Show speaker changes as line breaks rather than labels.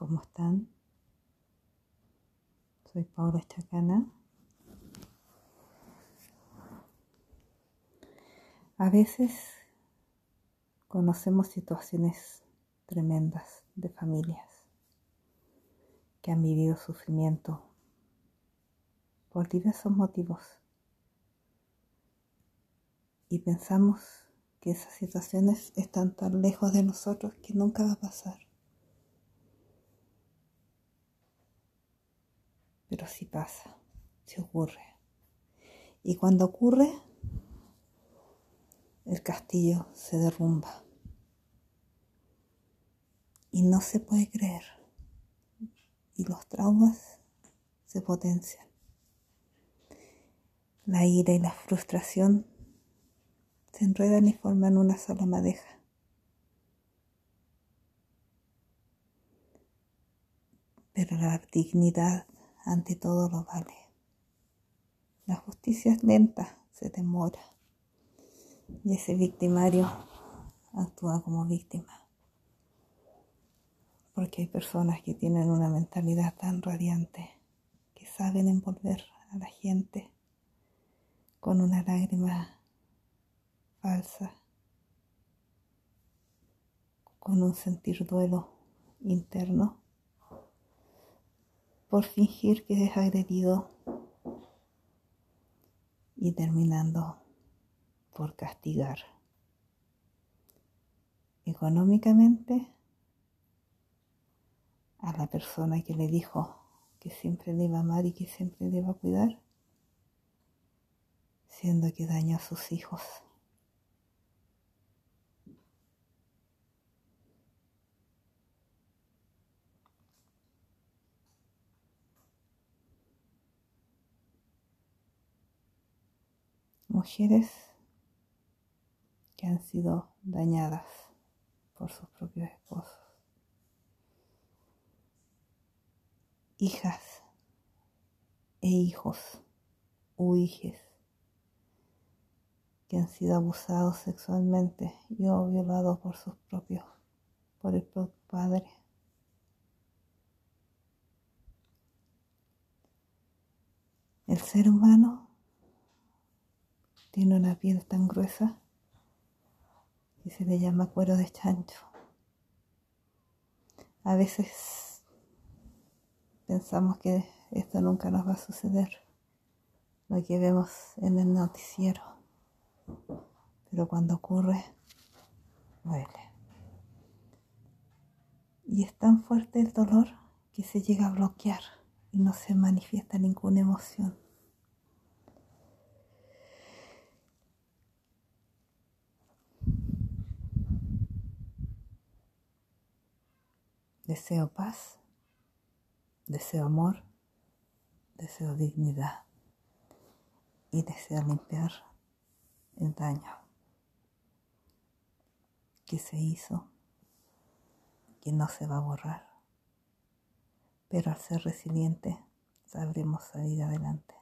¿Cómo están? Soy Paula Chacana. A veces conocemos situaciones tremendas de familias que han vivido sufrimiento por diversos motivos y pensamos que esas situaciones están tan lejos de nosotros que nunca va a pasar. Pero sí pasa, sí ocurre. Y cuando ocurre, el castillo se derrumba. Y no se puede creer. Y los traumas se potencian. La ira y la frustración se enredan y forman una sola madeja. Pero la dignidad ante todo lo vale. La justicia es lenta, se demora. Y ese victimario actúa como víctima. Porque hay personas que tienen una mentalidad tan radiante que saben envolver a la gente con una lágrima falsa, con un sentir duelo interno por fingir que es agredido y terminando por castigar económicamente a la persona que le dijo que siempre le a amar y que siempre le a cuidar, siendo que dañó a sus hijos. Mujeres que han sido dañadas por sus propios esposos, hijas e hijos o hijes que han sido abusados sexualmente y o violados por sus propios, por el propio padre. El ser humano tiene una piel tan gruesa que se le llama cuero de chancho. A veces pensamos que esto nunca nos va a suceder, lo que vemos en el noticiero, pero cuando ocurre, duele. Y es tan fuerte el dolor que se llega a bloquear y no se manifiesta ninguna emoción. Deseo paz, deseo amor, deseo dignidad y deseo limpiar el daño que se hizo, que no se va a borrar, pero al ser resiliente sabremos salir adelante.